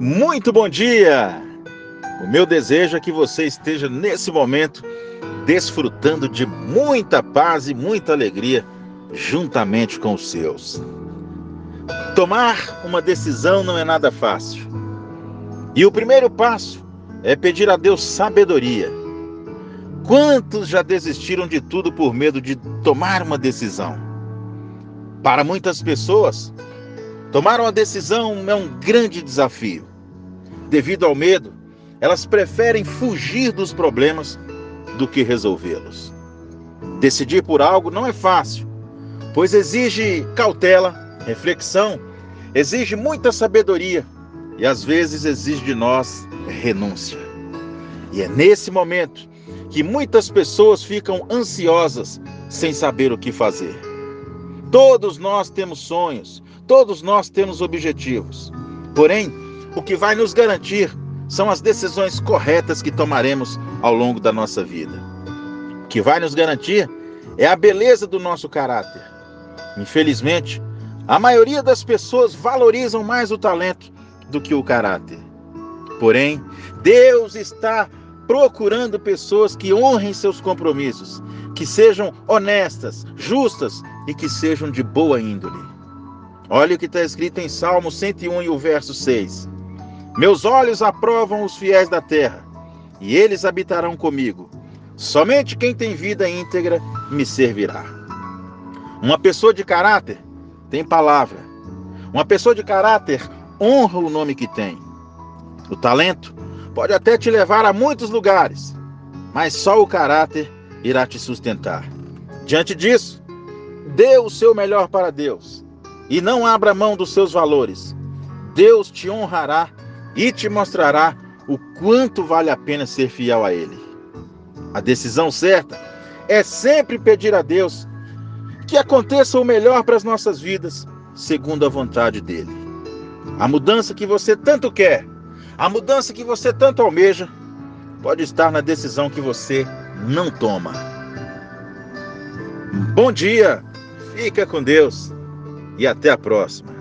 Muito bom dia! O meu desejo é que você esteja nesse momento desfrutando de muita paz e muita alegria juntamente com os seus. Tomar uma decisão não é nada fácil. E o primeiro passo é pedir a Deus sabedoria. Quantos já desistiram de tudo por medo de tomar uma decisão? Para muitas pessoas, tomar uma decisão é um grande desafio. Devido ao medo, elas preferem fugir dos problemas do que resolvê-los. Decidir por algo não é fácil, pois exige cautela, reflexão, exige muita sabedoria e às vezes exige de nós renúncia. E é nesse momento que muitas pessoas ficam ansiosas sem saber o que fazer. Todos nós temos sonhos, todos nós temos objetivos. Porém, o que vai nos garantir são as decisões corretas que tomaremos ao longo da nossa vida. O que vai nos garantir é a beleza do nosso caráter. Infelizmente, a maioria das pessoas valorizam mais o talento do que o caráter. Porém, Deus está procurando pessoas que honrem seus compromissos, que sejam honestas, justas e que sejam de boa índole. Olha o que está escrito em Salmo 101 e o verso 6. Meus olhos aprovam os fiéis da terra, e eles habitarão comigo. Somente quem tem vida íntegra me servirá. Uma pessoa de caráter tem palavra. Uma pessoa de caráter honra o nome que tem. O talento pode até te levar a muitos lugares, mas só o caráter irá te sustentar. Diante disso, dê o seu melhor para Deus e não abra mão dos seus valores. Deus te honrará e te mostrará o quanto vale a pena ser fiel a Ele. A decisão certa é sempre pedir a Deus que aconteça o melhor para as nossas vidas, segundo a vontade dele. A mudança que você tanto quer a mudança que você tanto almeja pode estar na decisão que você não toma. Bom dia, fica com Deus e até a próxima.